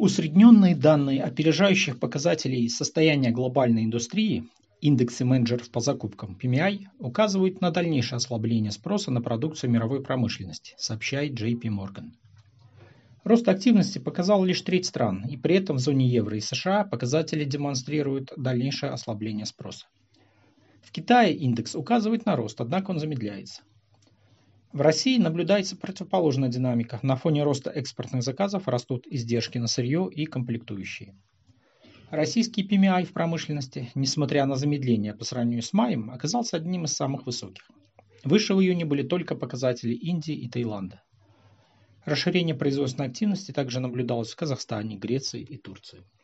Усредненные данные опережающих показателей состояния глобальной индустрии, индексы менеджеров по закупкам PMI, указывают на дальнейшее ослабление спроса на продукцию мировой промышленности, сообщает JP Morgan. Рост активности показал лишь треть стран, и при этом в зоне евро и США показатели демонстрируют дальнейшее ослабление спроса. В Китае индекс указывает на рост, однако он замедляется. В России наблюдается противоположная динамика. На фоне роста экспортных заказов растут издержки на сырье и комплектующие. Российский PMI в промышленности, несмотря на замедление по сравнению с маем, оказался одним из самых высоких. Выше в июне были только показатели Индии и Таиланда. Расширение производственной активности также наблюдалось в Казахстане, Греции и Турции.